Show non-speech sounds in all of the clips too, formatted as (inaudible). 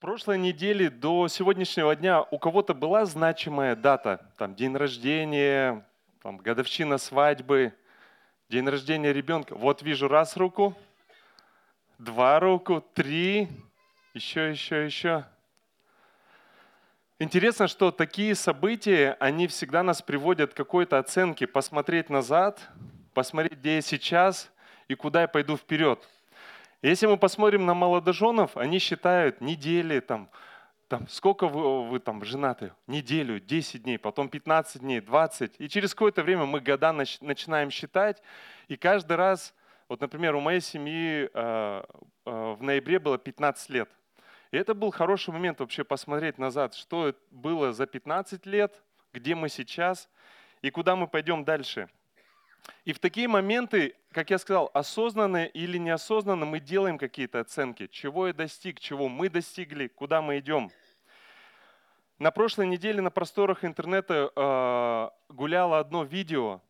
прошлой недели до сегодняшнего дня у кого-то была значимая дата? Там день рождения, там, годовщина свадьбы, день рождения ребенка. Вот вижу раз руку, два руку, три, еще, еще, еще. Интересно, что такие события, они всегда нас приводят к какой-то оценке, посмотреть назад, посмотреть, где я сейчас и куда я пойду вперед. Если мы посмотрим на молодоженов, они считают недели, там, там, сколько вы, вы там женаты? Неделю, 10 дней, потом 15 дней, 20. И через какое-то время мы года нач, начинаем считать. И каждый раз, вот, например, у моей семьи э, э, в ноябре было 15 лет. И это был хороший момент вообще посмотреть назад, что было за 15 лет, где мы сейчас и куда мы пойдем дальше. И в такие моменты, как я сказал, осознанно или неосознанно мы делаем какие-то оценки, чего я достиг, чего мы достигли, куда мы идем. На прошлой неделе на просторах интернета э, гуляло одно видео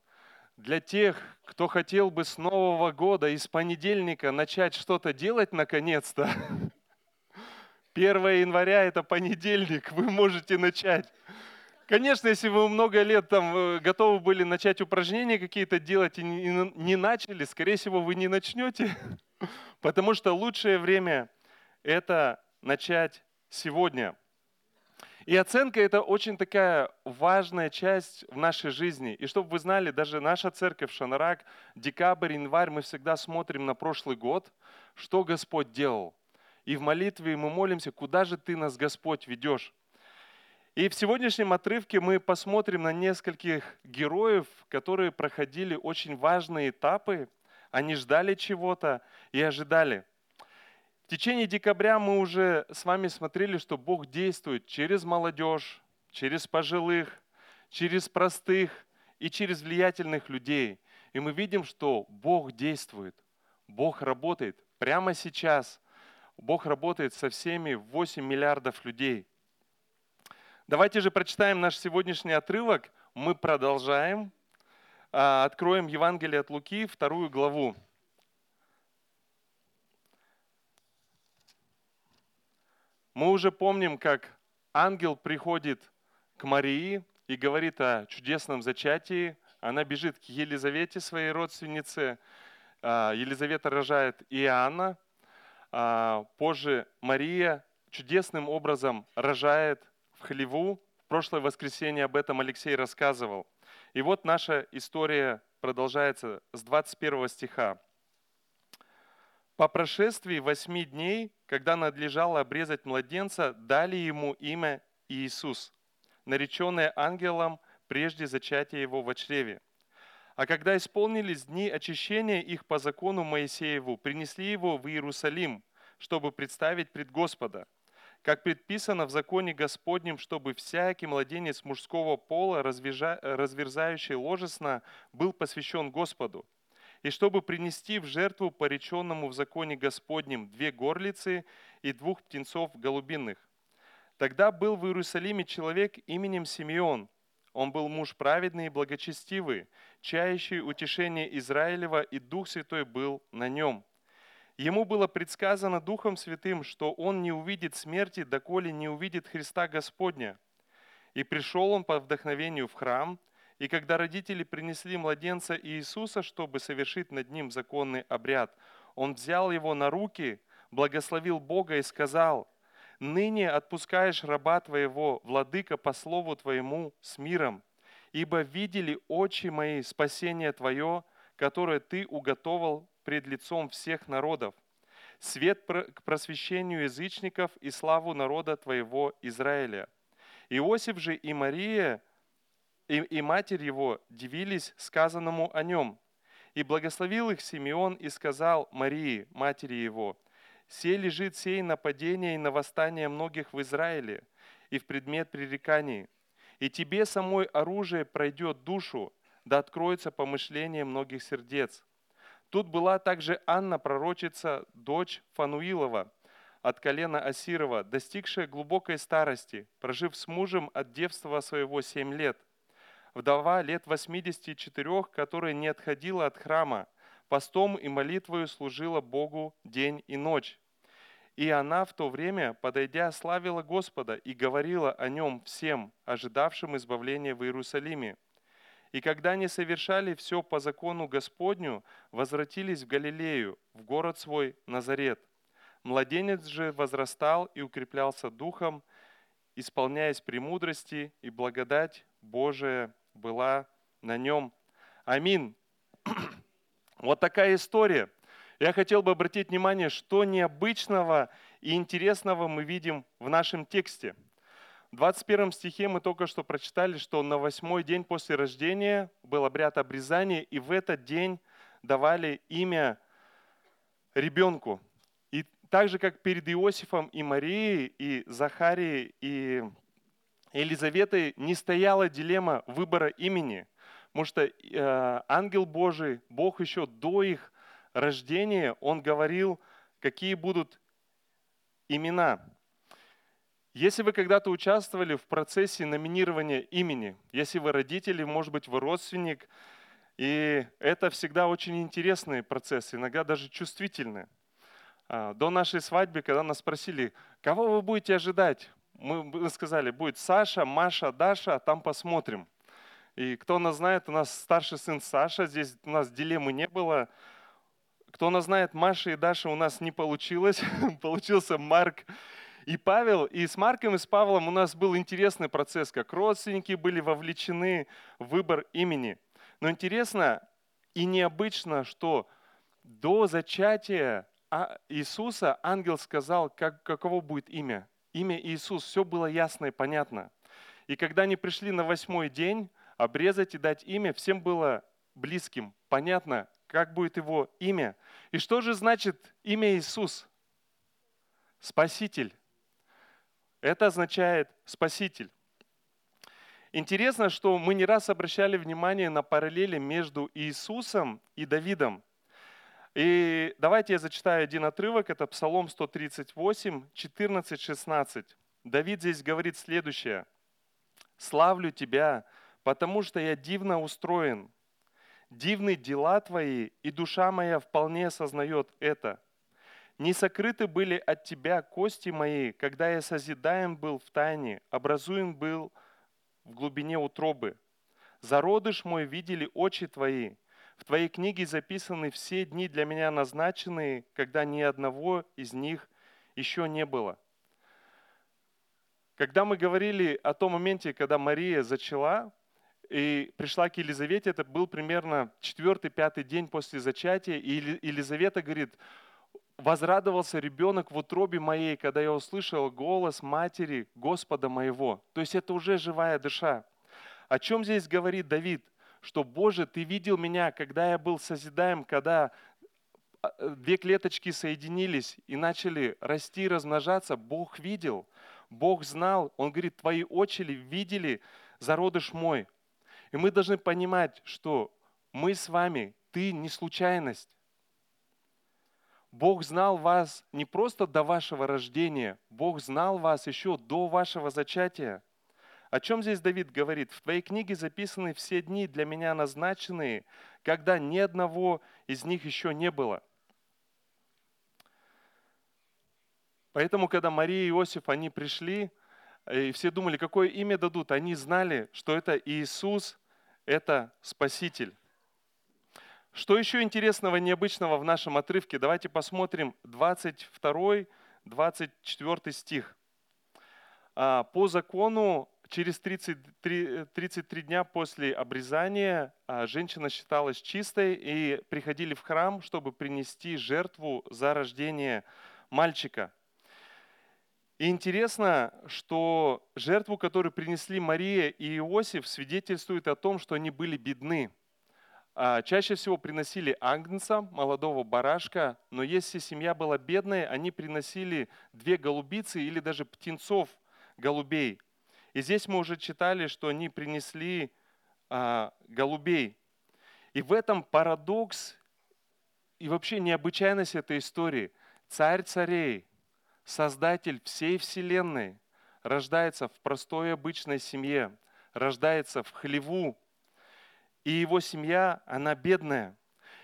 для тех, кто хотел бы с Нового года и с понедельника начать что-то делать наконец-то. (laughs) 1 января это понедельник, вы можете начать. Конечно, если вы много лет там э, готовы были начать упражнения какие-то делать и не, начали, скорее всего, вы не начнете, (laughs) потому что лучшее время – это начать сегодня. И оценка – это очень такая важная часть в нашей жизни. И чтобы вы знали, даже наша церковь Шанарак, декабрь, январь, мы всегда смотрим на прошлый год, что Господь делал. И в молитве мы молимся, куда же Ты нас, Господь, ведешь. И в сегодняшнем отрывке мы посмотрим на нескольких героев, которые проходили очень важные этапы. Они ждали чего-то и ожидали. В течение декабря мы уже с вами смотрели, что Бог действует через молодежь, через пожилых, через простых и через влиятельных людей. И мы видим, что Бог действует, Бог работает прямо сейчас. Бог работает со всеми 8 миллиардов людей – Давайте же прочитаем наш сегодняшний отрывок. Мы продолжаем. А, откроем Евангелие от Луки, вторую главу. Мы уже помним, как ангел приходит к Марии и говорит о чудесном зачатии. Она бежит к Елизавете, своей родственнице. А, Елизавета рожает Иоанна. А, позже Мария чудесным образом рожает в хлеву. В прошлое воскресенье об этом Алексей рассказывал. И вот наша история продолжается с 21 стиха. По прошествии восьми дней, когда надлежало обрезать младенца, дали ему имя Иисус, нареченное ангелом прежде зачатия его в чреве. А когда исполнились дни очищения их по закону Моисееву, принесли его в Иерусалим, чтобы представить пред Господа – как предписано в законе Господнем, чтобы всякий младенец мужского пола, разверзающий ложесно, был посвящен Господу, и чтобы принести в жертву пореченному в законе Господнем две горлицы и двух птенцов голубиных. Тогда был в Иерусалиме человек именем Симеон. Он был муж праведный и благочестивый, чающий утешение Израилева, и Дух Святой был на нем – Ему было предсказано Духом Святым, что он не увидит смерти, доколе не увидит Христа Господня. И пришел он по вдохновению в храм, и когда родители принесли младенца Иисуса, чтобы совершить над ним законный обряд, он взял его на руки, благословил Бога и сказал, «Ныне отпускаешь раба твоего, владыка, по слову твоему, с миром, ибо видели очи мои спасение твое, которое ты уготовал пред лицом всех народов, свет к просвещению язычников и славу народа твоего Израиля. Иосиф же и Мария, и, и матерь его дивились сказанному о нем. И благословил их Симеон и сказал Марии, матери его, «Сей лежит сей нападение и на восстание многих в Израиле, и в предмет пререканий. И тебе самой оружие пройдет душу, да откроется помышление многих сердец. Тут была также Анна, пророчица, дочь Фануилова, от колена Асирова, достигшая глубокой старости, прожив с мужем от девства своего семь лет. Вдова лет 84, которая не отходила от храма, постом и молитвою служила Богу день и ночь. И она в то время, подойдя, славила Господа и говорила о нем всем, ожидавшим избавления в Иерусалиме. И когда они совершали все по закону Господню, возвратились в Галилею, в город свой Назарет. Младенец же возрастал и укреплялся духом, исполняясь премудрости, и благодать Божия была на нем. Аминь. (clears throat) Вот такая история. Я хотел бы обратить внимание, что необычного и интересного мы видим в нашем тексте. В 21 стихе мы только что прочитали, что на восьмой день после рождения был обряд обрезания, и в этот день давали имя ребенку. И так же, как перед Иосифом и Марией, и Захарией, и Елизаветой не стояла дилемма выбора имени, потому что э, ангел Божий, Бог еще до их рождения, он говорил, какие будут имена. Если вы когда-то участвовали в процессе номинирования имени, если вы родители, может быть, вы родственник, и это всегда очень интересный процесс, иногда даже чувствительный. А, до нашей свадьбы, когда нас спросили, кого вы будете ожидать, мы сказали, будет Саша, Маша, Даша, а там посмотрим. И кто нас знает, у нас старший сын Саша, здесь у нас дилеммы не было. Кто нас знает, Маша и Даша у нас не получилось, (laughs) получился Марк и Павел. И с Марком и с Павлом у нас был интересный процесс, как родственники были вовлечены в выбор имени. Но интересно и необычно, что до зачатия а, Иисуса ангел сказал, как, каково будет имя имя Иисус, все было ясно и понятно. И когда они пришли на восьмой день обрезать и дать имя, всем было близким, понятно, как будет его имя. И что же значит имя Иисус? Спаситель. Это означает Спаситель. Интересно, что мы не раз обращали внимание на параллели между Иисусом и Давидом. И давайте я зачитаю один отрывок, это Псалом 138, 14-16. Давид здесь говорит следующее. «Славлю Тебя, потому что я дивно устроен. Дивны дела Твои, и душа моя вполне осознает это. Не сокрыты были от Тебя кости мои, когда я созидаем был в тайне, образуем был в глубине утробы. Зародыш мой видели очи Твои, в Твоей книге записаны все дни для меня назначенные, когда ни одного из них еще не было. Когда мы говорили о том моменте, когда Мария зачала и пришла к Елизавете, это был примерно четвертый-пятый день после зачатия, и Елизавета говорит, возрадовался ребенок в утробе моей, когда я услышал голос матери Господа моего. То есть это уже живая душа. О чем здесь говорит Давид? что, Боже, Ты видел меня, когда я был созидаем, когда а, э, две клеточки соединились и начали расти и размножаться, Бог видел, Бог знал. Он говорит, твои очи видели зародыш мой. И мы должны понимать, что мы с вами, ты не случайность. Бог знал вас не просто до вашего рождения, Бог знал вас еще до вашего зачатия. О чем здесь Давид говорит? В твоей книге записаны все дни для меня назначенные, когда ни одного из них еще не было. Поэтому, когда Мария и Иосиф, они пришли, и все думали, какое имя дадут, они знали, что это Иисус, это Спаситель. Что еще интересного, необычного в нашем отрывке? Давайте посмотрим 22-24 стих. А, по закону через 33, 33 дня после обрезания а, женщина считалась чистой и приходили в храм, чтобы принести жертву за рождение мальчика. И интересно, что жертву, которую принесли Мария и Иосиф, свидетельствует о том, что они были бедны. А, чаще всего приносили агнца, молодого барашка, но если семья была бедная, они приносили две голубицы или даже птенцов голубей – и здесь мы уже читали, что они принесли а, голубей. И в этом парадокс и вообще необычайность этой истории. Царь царей, создатель всей вселенной, рождается в простой обычной семье, рождается в хлеву, и его семья, она бедная.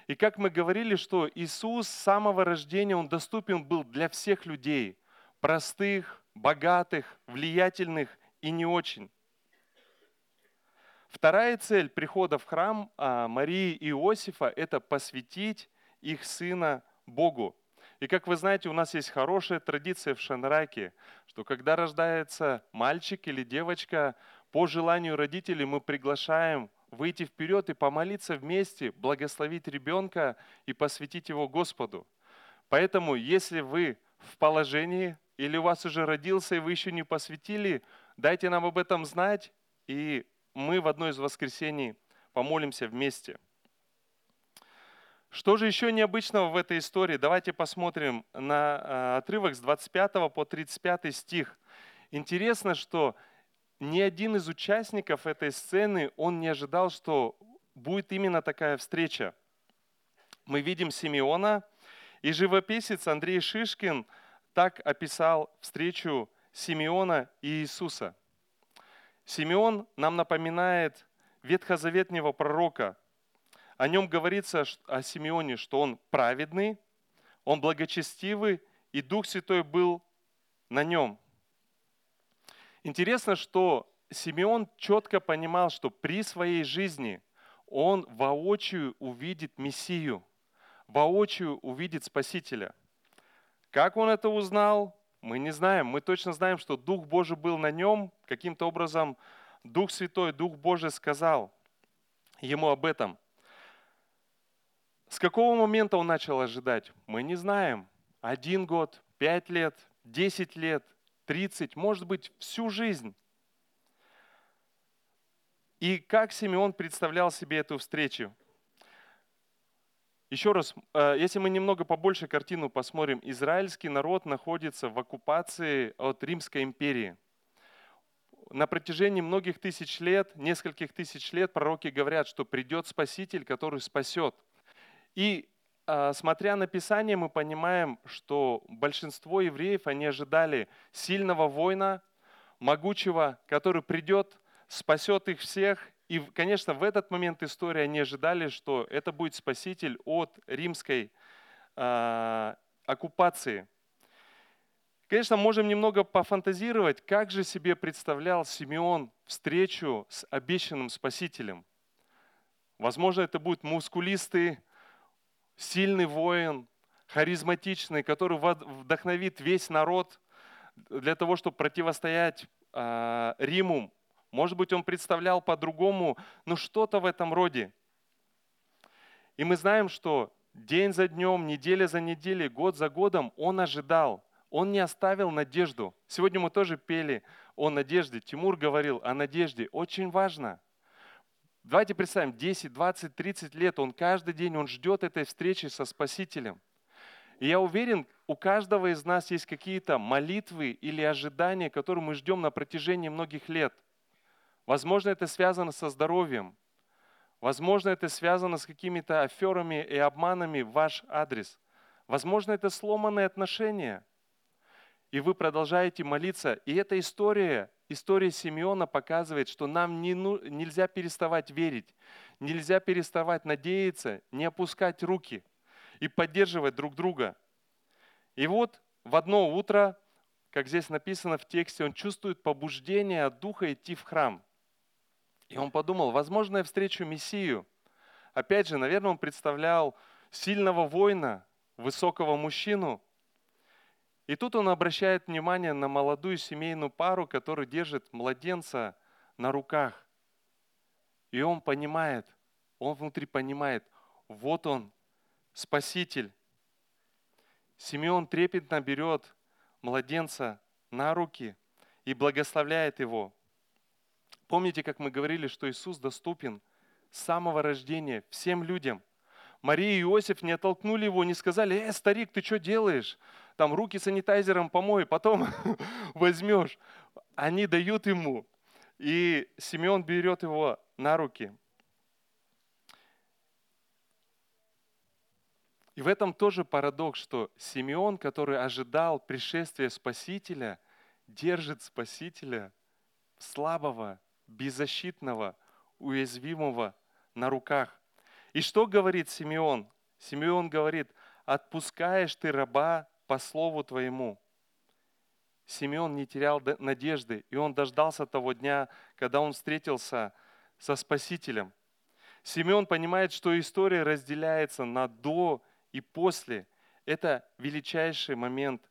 И как мы говорили, что Иисус с самого рождения, Он доступен был для всех людей, простых, богатых, влиятельных и не очень. Вторая цель прихода в храм а, Марии и Иосифа – это посвятить их сына Богу. И как вы знаете, у нас есть хорошая традиция в Шанраке, что когда рождается мальчик или девочка, по желанию родителей мы приглашаем выйти вперед и помолиться вместе, благословить ребенка и посвятить его Господу. Поэтому, если вы в положении или у вас уже родился и вы еще не посвятили, дайте нам об этом знать, и мы в одно из воскресений помолимся вместе. Что же еще необычного в этой истории? Давайте посмотрим на а, отрывок с 25 по 35 стих. Интересно, что ни один из участников этой сцены, он не ожидал, что будет именно такая встреча. Мы видим Симеона, и живописец Андрей Шишкин так описал встречу Симеона и Иисуса – Симеон нам напоминает ветхозаветнего пророка. О нем говорится о Симеоне, что он праведный, он благочестивый, и Дух Святой был на нем. Интересно, что Симеон четко понимал, что при своей жизни он воочию увидит Мессию, воочию увидит Спасителя. Как он это узнал? Мы не знаем, мы точно знаем, что Дух Божий был на нем, каким-то образом Дух Святой, Дух Божий сказал ему об этом. С какого момента он начал ожидать? Мы не знаем. Один год, пять лет, десять лет, тридцать, может быть, всю жизнь. И как Симеон представлял себе эту встречу? Еще раз, э, если мы немного побольше картину посмотрим, израильский народ находится в оккупации от Римской империи. На протяжении многих тысяч лет, нескольких тысяч лет пророки говорят, что придет Спаситель, который спасет. И смотря на Писание, мы понимаем, что большинство евреев, они ожидали сильного воина, могучего, который придет, спасет их всех и, конечно, в этот момент истории они ожидали, что это будет спаситель от римской э, оккупации. Конечно, можем немного пофантазировать, как же себе представлял Симеон встречу с обещанным спасителем. Возможно, это будет мускулистый, сильный воин, харизматичный, который вдохновит весь народ для того, чтобы противостоять э, Риму, может быть, он представлял по-другому, но что-то в этом роде. И мы знаем, что день за днем, неделя за неделей, год за годом он ожидал. Он не оставил надежду. Сегодня мы тоже пели о надежде. Тимур говорил о надежде. Очень важно. Давайте представим, 10, 20, 30 лет он каждый день, он ждет этой встречи со Спасителем. И я уверен, у каждого из нас есть какие-то молитвы или ожидания, которые мы ждем на протяжении многих лет – Возможно, это связано со здоровьем. Возможно, это связано с какими-то аферами и обманами в ваш адрес. Возможно, это сломанные отношения. И вы продолжаете молиться. И эта история, история Симеона показывает, что нам не, ну, нельзя переставать верить, нельзя переставать надеяться, не опускать руки и поддерживать друг друга. И вот в одно утро, как здесь написано в тексте, он чувствует побуждение от Духа идти в храм – и он подумал, возможно, я встречу Мессию. Опять же, наверное, он представлял сильного воина, высокого мужчину. И тут он обращает внимание на молодую семейную пару, которая держит младенца на руках. И он понимает, он внутри понимает, вот он, Спаситель. Симеон трепетно берет младенца на руки и благословляет его. Помните, как мы говорили, что Иисус доступен с самого рождения всем людям. Мария и Иосиф не оттолкнули его, не сказали, «Э, старик, ты что делаешь? Там руки санитайзером помой, потом (laughs) возьмешь». Они дают ему, и Симеон берет его на руки. И в этом тоже парадокс, что Симеон, который ожидал пришествия Спасителя, держит Спасителя слабого, беззащитного, уязвимого на руках. И что говорит Симеон? Симеон говорит, отпускаешь ты раба по слову твоему. Симеон не терял надежды, и он дождался того дня, когда он встретился со Спасителем. Симеон понимает, что история разделяется на до и после. Это величайший момент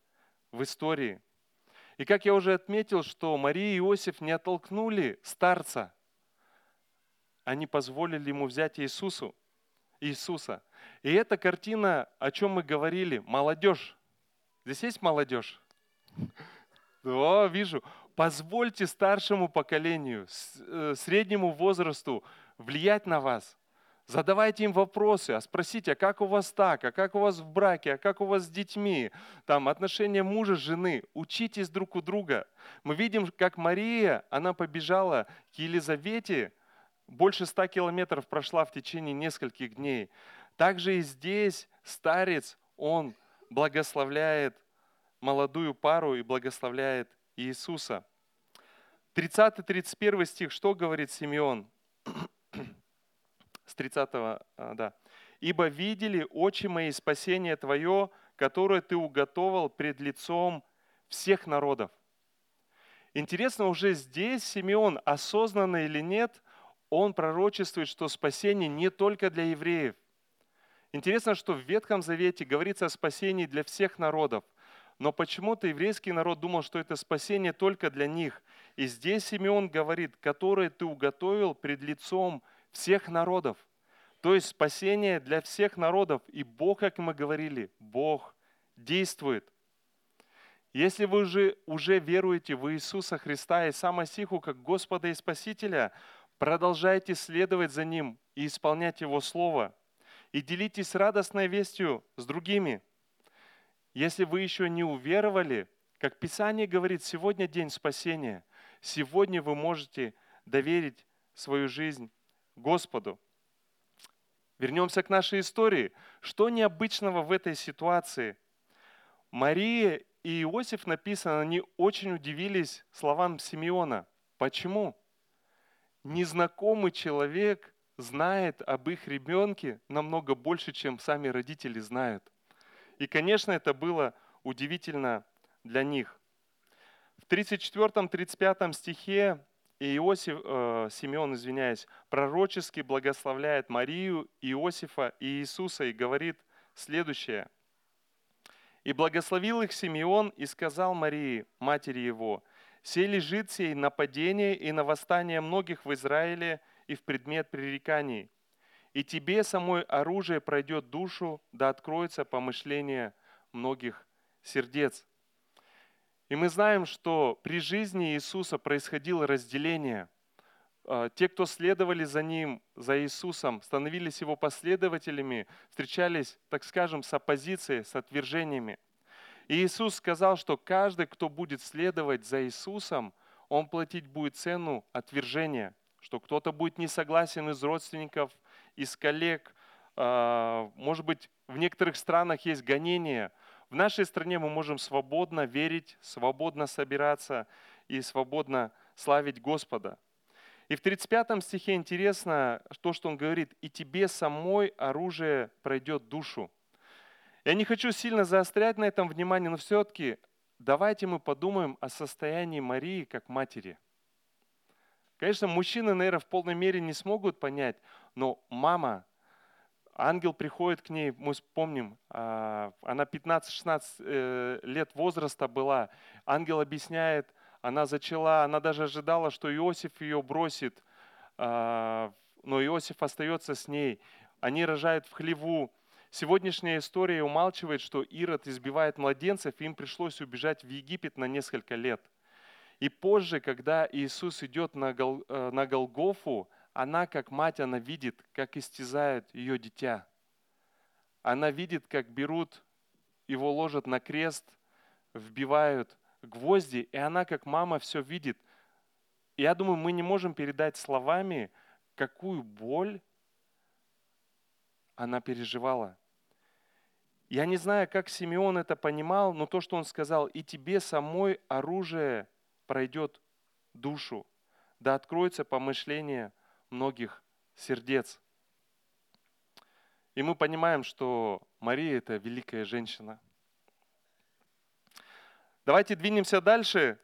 в истории. И как я уже отметил, что Мария и Иосиф не оттолкнули старца, они позволили ему взять Иисусу, Иисуса. И эта картина, о чем мы говорили, молодежь. Здесь есть молодежь? Да, вижу. Позвольте старшему поколению, э, среднему возрасту влиять на вас. Задавайте им вопросы, а спросите, а как у вас так, а как у вас в браке, а как у вас с детьми, там отношения мужа, жены. Учитесь друг у друга. Мы видим, как Мария, она побежала к Елизавете, больше ста километров прошла в течение нескольких дней. Также и здесь старец, он благословляет молодую пару и благословляет Иисуса. 30-31 стих, что говорит Симеон? С 30, а, да. «Ибо видели очи мои спасение Твое, которое Ты уготовал пред лицом всех народов». Интересно, уже здесь Симеон, осознанно или нет, он пророчествует, что спасение не только для евреев. Интересно, что в Ветхом Завете говорится о спасении для всех народов – но почему-то еврейский народ думал, что это спасение только для них. И здесь Симеон говорит, которое ты уготовил пред лицом всех народов. То есть спасение для всех народов. И Бог, как мы говорили, Бог действует. Если вы уже, уже веруете в Иисуса Христа и Сам Масиху как Господа и Спасителя, продолжайте следовать за Ним и исполнять Его Слово. И делитесь радостной вестью с другими – если вы еще не уверовали, как Писание говорит, сегодня день спасения. Сегодня вы можете доверить свою жизнь Господу. Вернемся к нашей истории. Что необычного в этой ситуации? Мария и Иосиф написано, они очень удивились словам Симеона. Почему? Незнакомый человек знает об их ребенке намного больше, чем сами родители знают. И, конечно, это было удивительно для них. В 34-35 стихе Иосиф, э, Симеон, извиняюсь, пророчески благословляет Марию, Иосифа и Иисуса и говорит следующее. «И благословил их Симеон и сказал Марии, матери его, «Сей лежит сей нападение и на восстание многих в Израиле и в предмет пререканий, и тебе самой оружие пройдет душу, да откроется помышление многих сердец. И мы знаем, что при жизни Иисуса происходило разделение. А, те, кто следовали за Ним, за Иисусом, становились Его последователями, встречались, так скажем, с оппозицией, с отвержениями. И Иисус сказал, что каждый, кто будет следовать за Иисусом, он платить будет цену отвержения, что кто-то будет не согласен из родственников, из коллег. А, может быть, в некоторых странах есть гонения. В нашей стране мы можем свободно верить, свободно собираться и свободно славить Господа. И в 35 стихе интересно то, что он говорит, «И тебе самой оружие пройдет душу». Я не хочу сильно заострять на этом внимание, но все-таки давайте мы подумаем о состоянии Марии как матери. Конечно, мужчины, наверное, в полной мере не смогут понять, но мама, ангел приходит к ней, мы помним, а, она 15-16 э, лет возраста была, ангел объясняет, она зачала, она даже ожидала, что Иосиф ее бросит, а, но Иосиф остается с ней. Они рожают в хлеву. Сегодняшняя история умалчивает, что Ирод избивает младенцев, им пришлось убежать в Египет на несколько лет. И позже, когда Иисус идет на, Гол, э, на Голгофу, она, как мать, она видит, как истязают ее дитя. Она видит, как берут, его ложат на крест, вбивают гвозди, и она, как мама, все видит. я думаю, мы не можем передать словами, какую боль она переживала. Я не знаю, как Симеон это понимал, но то, что он сказал, и тебе самой оружие пройдет душу, да откроется помышление многих сердец. И мы понимаем, что Мария – это великая женщина. Давайте двинемся дальше.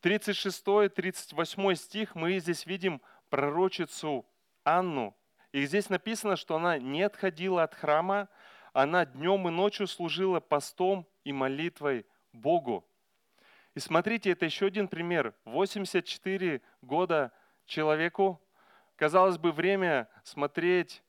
36-38 стих мы здесь видим пророчицу Анну. И здесь написано, что она не отходила от храма, она днем и ночью служила постом и молитвой Богу. И смотрите, это еще один пример. 84 года человеку, казалось бы, время смотреть,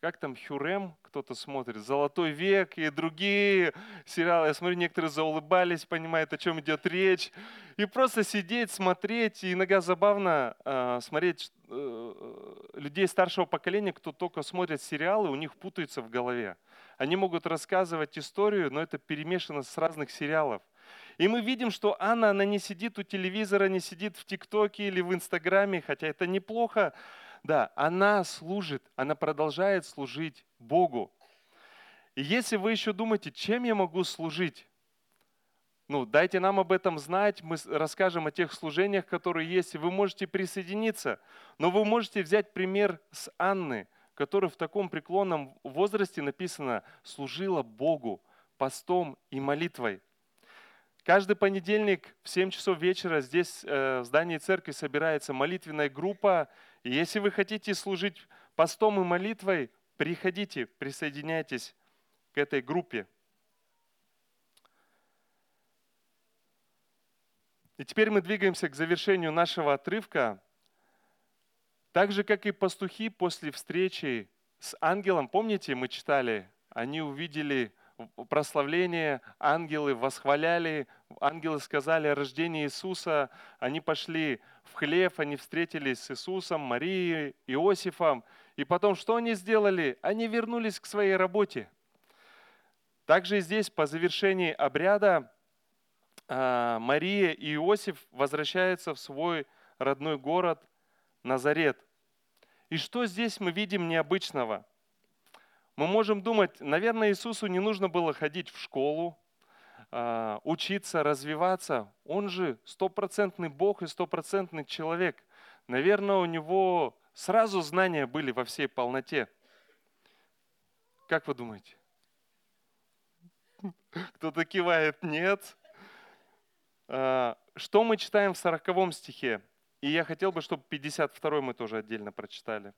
как там Хюрем кто-то смотрит, «Золотой век» и другие сериалы. Я смотрю, некоторые заулыбались, понимают, о чем идет речь. И просто сидеть, смотреть. И иногда забавно э, смотреть э, людей старшего поколения, кто только смотрит сериалы, у них путается в голове. Они могут рассказывать историю, но это перемешано с разных сериалов. И мы видим, что Анна, она не сидит у телевизора, не сидит в ТикТоке или в Инстаграме, хотя это неплохо. Да, она служит, она продолжает служить Богу. И если вы еще думаете, чем я могу служить, ну, дайте нам об этом знать, мы расскажем о тех служениях, которые есть, и вы можете присоединиться. Но вы можете взять пример с Анны, которая в таком преклонном возрасте написано «служила Богу постом и молитвой». Каждый понедельник в 7 часов вечера здесь э, в здании церкви собирается молитвенная группа. И если вы хотите служить постом и молитвой, приходите, присоединяйтесь к этой группе. И теперь мы двигаемся к завершению нашего отрывка. Так же, как и пастухи после встречи с ангелом, помните, мы читали, они увидели прославление, ангелы восхваляли, ангелы сказали о рождении Иисуса, они пошли в хлев, они встретились с Иисусом, Марией, Иосифом, и потом что они сделали? Они вернулись к своей работе. Также здесь по завершении обряда а, Мария и Иосиф возвращаются в свой родной город Назарет. И что здесь мы видим необычного? Мы можем думать, наверное, Иисусу не нужно было ходить в школу, а, учиться, развиваться. Он же стопроцентный Бог и стопроцентный человек. Наверное, у него сразу знания были во всей полноте. Как вы думаете? (laughs) Кто-то кивает, нет. А, что мы читаем в 40 стихе? И я хотел бы, чтобы 52 мы тоже отдельно прочитали.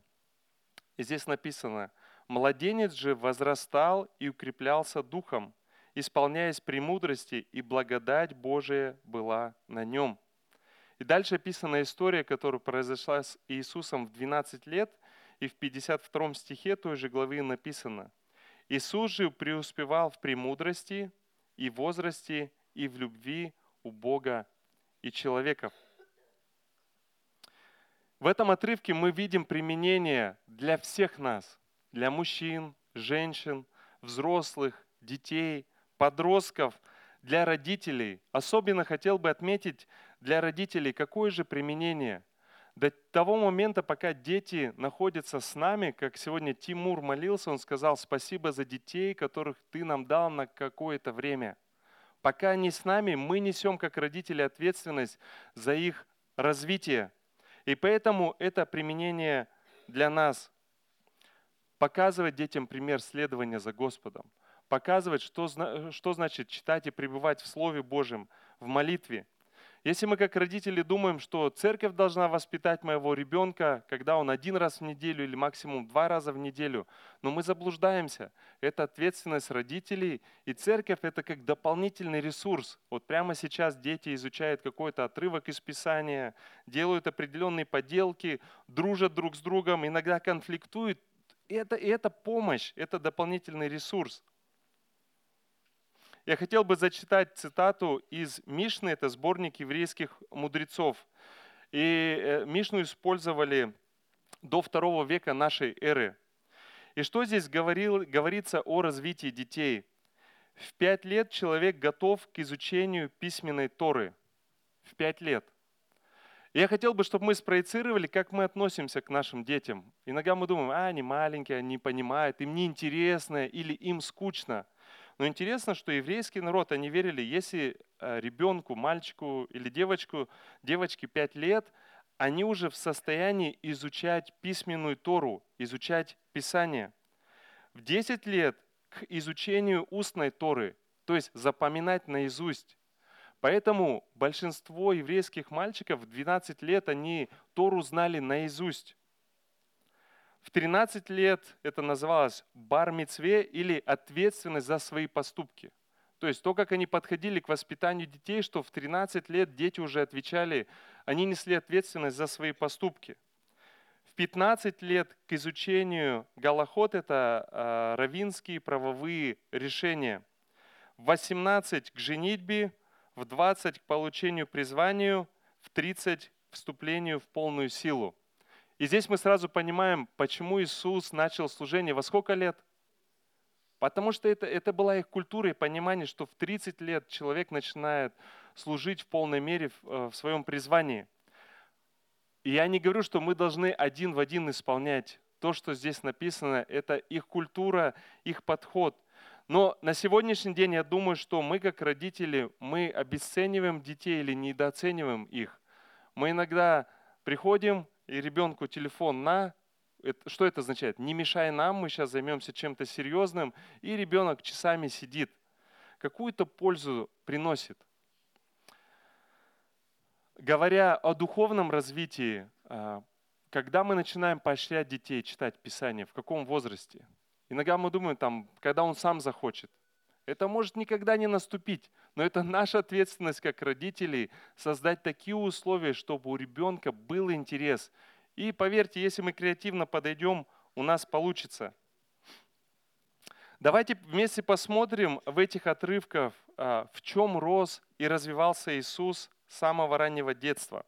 И здесь написано – Младенец же возрастал и укреплялся духом, исполняясь премудрости, и благодать Божия была на нем. И дальше описана история, которая произошла с Иисусом в 12 лет, и в 52 стихе той же главы написано, «Иисус же преуспевал в премудрости и возрасте, и в любви у Бога и человеков». В этом отрывке мы видим применение для всех нас – для мужчин, женщин, взрослых, детей, подростков, для родителей. Особенно хотел бы отметить для родителей, какое же применение. До того момента, пока дети находятся с нами, как сегодня Тимур молился, он сказал, спасибо за детей, которых ты нам дал на какое-то время. Пока они с нами, мы несем как родители ответственность за их развитие. И поэтому это применение для нас показывать детям пример следования за Господом, показывать, что, что значит читать и пребывать в Слове Божьем, в молитве. Если мы как родители думаем, что церковь должна воспитать моего ребенка, когда он один раз в неделю или максимум два раза в неделю, но мы заблуждаемся. Это ответственность родителей, и церковь это как дополнительный ресурс. Вот прямо сейчас дети изучают какой-то отрывок из Писания, делают определенные поделки, дружат друг с другом, иногда конфликтуют, это, это помощь, это дополнительный ресурс. Я хотел бы зачитать цитату из Мишны, это сборник еврейских мудрецов. И э, Мишну использовали до второго века нашей эры. И что здесь говорил, говорится о развитии детей? В пять лет человек готов к изучению письменной Торы. В пять лет. Я хотел бы, чтобы мы спроецировали, как мы относимся к нашим детям. Иногда мы думаем, а, они маленькие, они понимают, им неинтересно или им скучно. Но интересно, что еврейский народ, они верили, если э, ребенку, мальчику или девочку, девочке 5 лет, они уже в состоянии изучать письменную Тору, изучать Писание. В 10 лет к изучению устной Торы, то есть запоминать наизусть. Поэтому большинство еврейских мальчиков в 12 лет они Тору знали наизусть. В 13 лет это называлось бар или ответственность за свои поступки. То есть то, как они подходили к воспитанию детей, что в 13 лет дети уже отвечали, они несли ответственность за свои поступки. В 15 лет к изучению Галахот – это э, равинские правовые решения. В 18 к женитьбе, в 20 к получению призванию, в 30 к вступлению в полную силу. И здесь мы сразу понимаем, почему Иисус начал служение во сколько лет? Потому что это, это была их культура и понимание, что в 30 лет человек начинает служить в полной мере в, э, в своем призвании. И я не говорю, что мы должны один в один исполнять то, что здесь написано. Это их культура, их подход – но на сегодняшний день я думаю, что мы как родители, мы обесцениваем детей или недооцениваем их. Мы иногда приходим, и ребенку телефон на, что это означает? Не мешай нам, мы сейчас займемся чем-то серьезным, и ребенок часами сидит. Какую-то пользу приносит. Говоря о духовном развитии, а, когда мы начинаем поощрять детей читать Писание, в каком возрасте? Иногда мы думаем, там, когда он сам захочет. Это может никогда не наступить, но это наша ответственность как родителей создать такие условия, чтобы у ребенка был интерес. И поверьте, если мы креативно подойдем, у нас получится. Давайте вместе посмотрим в этих отрывках, а, в чем рос и развивался Иисус с самого раннего детства.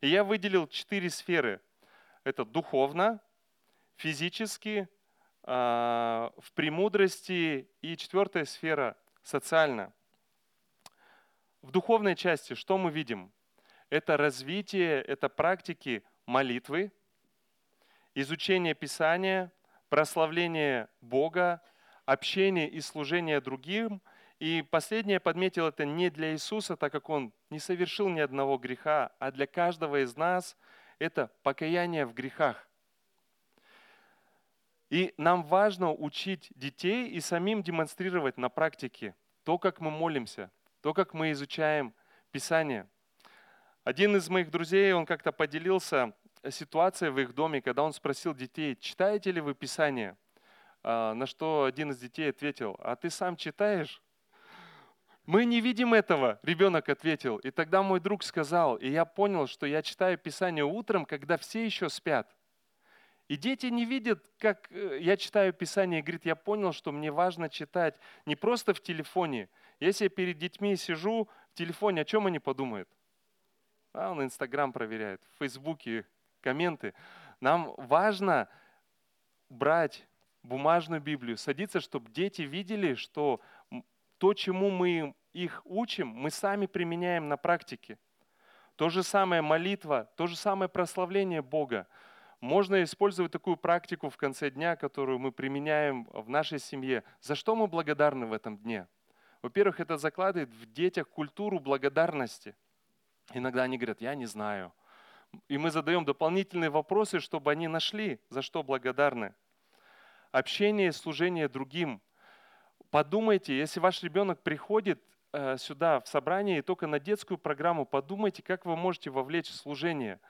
И я выделил четыре сферы. Это духовно, физически, в премудрости и четвертая сфера социально. В духовной части что мы видим? Это развитие, это практики молитвы, изучение Писания, прославление Бога, общение и служение другим. И последнее подметил это не для Иисуса, так как Он не совершил ни одного греха, а для каждого из нас это покаяние в грехах. И нам важно учить детей и самим демонстрировать на практике то, как мы молимся, то, как мы изучаем Писание. Один из моих друзей, он как-то поделился ситуацией в их доме, когда он спросил детей, читаете ли вы Писание? А, на что один из детей ответил, а ты сам читаешь? Мы не видим этого, ребенок ответил. И тогда мой друг сказал, и я понял, что я читаю Писание утром, когда все еще спят. И дети не видят, как э, я читаю Писание, и говорит, я понял, что мне важно читать не просто в телефоне. Если я перед детьми сижу в телефоне, о чем они подумают? А, он Инстаграм проверяет, в Фейсбуке комменты. Нам важно брать бумажную Библию, садиться, чтобы дети видели, что то, чему мы их учим, мы сами применяем на практике. То же самое молитва, то же самое прославление Бога. Можно использовать такую практику в конце дня, которую мы применяем в нашей семье. За что мы благодарны в этом дне? Во-первых, это закладывает в детях культуру благодарности. Иногда они говорят, я не знаю. И мы задаем дополнительные вопросы, чтобы они нашли, за что благодарны. Общение и служение другим. Подумайте, если ваш ребенок приходит э, сюда в собрание и только на детскую программу, подумайте, как вы можете вовлечь служение.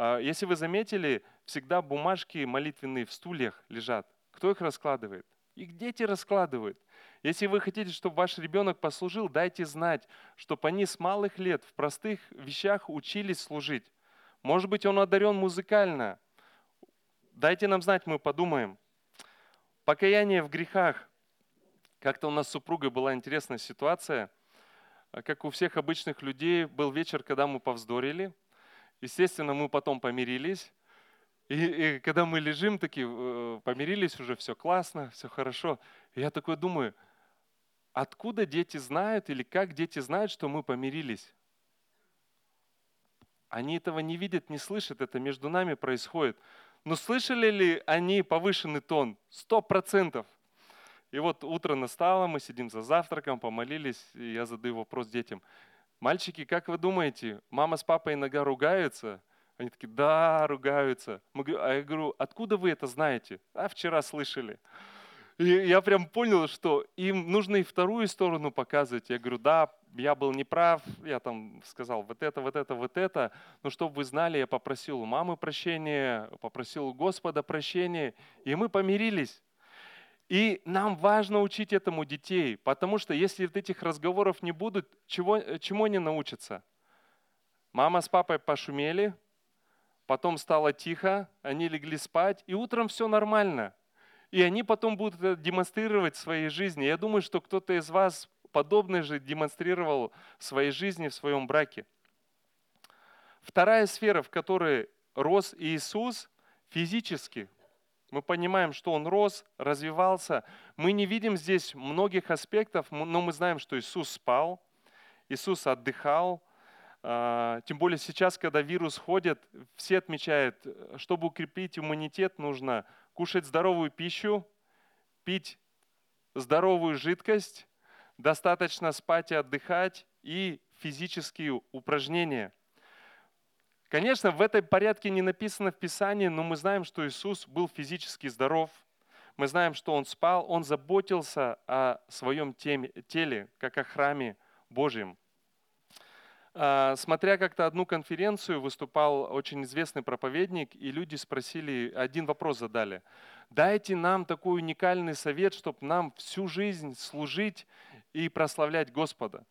А, если вы заметили, всегда бумажки молитвенные в стульях лежат. Кто их раскладывает? Их дети раскладывают. Если вы хотите, чтобы ваш ребенок послужил, дайте знать, чтобы они с малых лет в простых вещах учились служить. Может быть, он одарен музыкально. Дайте нам знать, мы подумаем. Покаяние в грехах. Как-то у нас с супругой была интересная ситуация. Как у всех обычных людей, был вечер, когда мы повздорили – Естественно, мы потом помирились. И, и когда мы лежим, такие, э, помирились уже, все классно, все хорошо. И я такой думаю, откуда дети знают или как дети знают, что мы помирились? Они этого не видят, не слышат, это между нами происходит. Но слышали ли они повышенный тон? Сто процентов. И вот утро настало, мы сидим за завтраком, помолились, и я задаю вопрос детям. Мальчики, как вы думаете, мама с папой иногда ругаются? Они такие, да, ругаются. А я говорю, откуда вы это знаете? А вчера слышали. И я прям понял, что им нужно и вторую сторону показывать. Я говорю, да, я был неправ, я там сказал вот это, вот это, вот это. Но чтобы вы знали, я попросил у мамы прощения, попросил у Господа прощения, и мы помирились. И нам важно учить этому детей, потому что если вот этих разговоров не будут, чего, чему они научатся? Мама с папой пошумели, потом стало тихо, они легли спать, и утром все нормально. И они потом будут это демонстрировать в своей жизни. Я думаю, что кто-то из вас подобное же демонстрировал в своей жизни, в своем браке. Вторая сфера, в которой рос Иисус физически. Мы понимаем, что Он рос, развивался. Мы не видим здесь многих аспектов, но мы знаем, что Иисус спал, Иисус отдыхал. А, тем более сейчас, когда вирус ходит, все отмечают, чтобы укрепить иммунитет, нужно кушать здоровую пищу, пить здоровую жидкость, достаточно спать и отдыхать и физические упражнения. Конечно, в этой порядке не написано в Писании, но мы знаем, что Иисус был физически здоров. Мы знаем, что Он спал, Он заботился о своем теле, как о храме Божьем. А, смотря как-то одну конференцию, выступал очень известный проповедник, и люди спросили, один вопрос задали. Дайте нам такой уникальный совет, чтобы нам всю жизнь служить и прославлять Господа.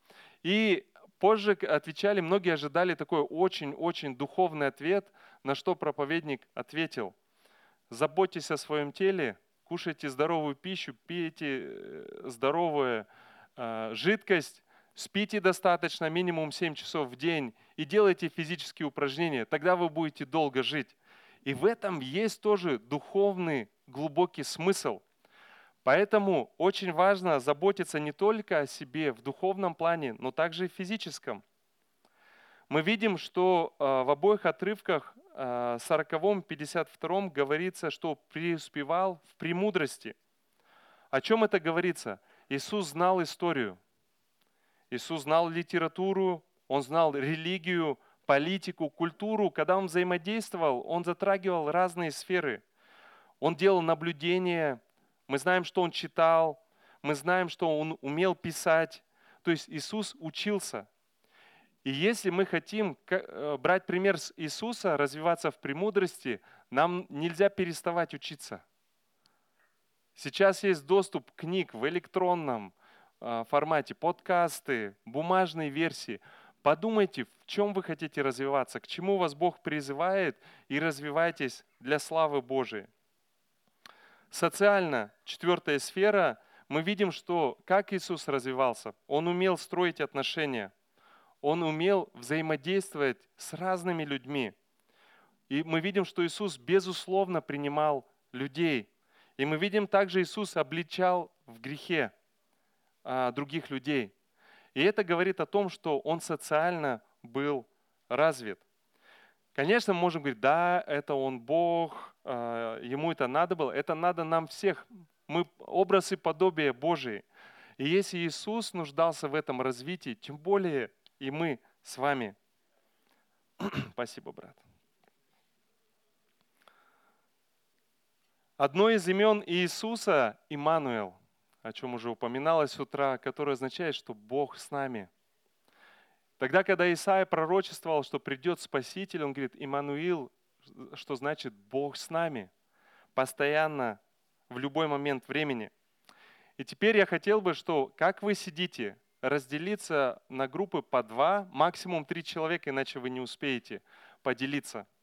И позже отвечали, многие ожидали такой очень-очень духовный ответ, на что проповедник ответил. Заботьтесь о своем теле, кушайте здоровую пищу, пейте здоровую э, жидкость, спите достаточно, минимум 7 часов в день, и делайте физические упражнения, тогда вы будете долго жить. И в этом есть тоже духовный глубокий смысл. Поэтому очень важно заботиться не только о себе в духовном плане, но также и в физическом. Мы видим, что э, в обоих отрывках 40 э, 52 говорится, что преуспевал в премудрости. О чем это говорится? Иисус знал историю. Иисус знал литературу, он знал религию, политику, культуру. Когда он взаимодействовал, он затрагивал разные сферы. Он делал наблюдения, мы знаем, что он читал, мы знаем, что он умел писать. То есть Иисус учился. И если мы хотим э, брать пример с Иисуса, развиваться в премудрости, нам нельзя переставать учиться. Сейчас есть доступ книг в электронном, формате, подкасты, бумажные версии. Подумайте, в чем вы хотите развиваться, к чему вас Бог призывает, и развивайтесь для славы Божией. Социально, четвертая сфера, мы видим, что как Иисус развивался, Он умел строить отношения, Он умел взаимодействовать с разными людьми. И мы видим, что Иисус безусловно принимал людей. И мы видим также, Иисус обличал в грехе. А, других людей. И это говорит о том, что он социально был развит. Конечно, мы можем говорить, да, это он Бог, а, ему это надо было. Это надо нам всех. Мы образ и подобие Божие. И если Иисус нуждался в этом развитии, тем более и мы с вами. (clears throat) Спасибо, брат. Одно из имен Иисуса – Имануил – о чем уже упоминалось с утра, которое означает, что Бог с нами. Тогда, когда Исаия пророчествовал, что придет Спаситель, он говорит, Иммануил, что значит Бог с нами, постоянно, в любой момент времени. И теперь я хотел бы, что как вы сидите, разделиться на группы по два, максимум три человека, иначе вы не успеете поделиться –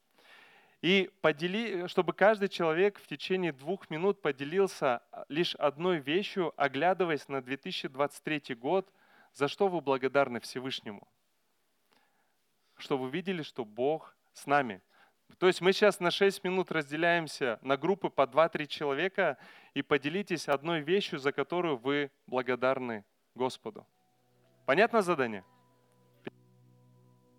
и подели, чтобы каждый человек в течение двух минут поделился а, лишь одной вещью, оглядываясь на 2023 год, за что вы благодарны Всевышнему. Чтобы вы видели, что Бог с нами. То есть мы сейчас на 6 минут разделяемся на группы по 2-3 человека и поделитесь одной вещью, за которую вы благодарны Господу. Понятно задание?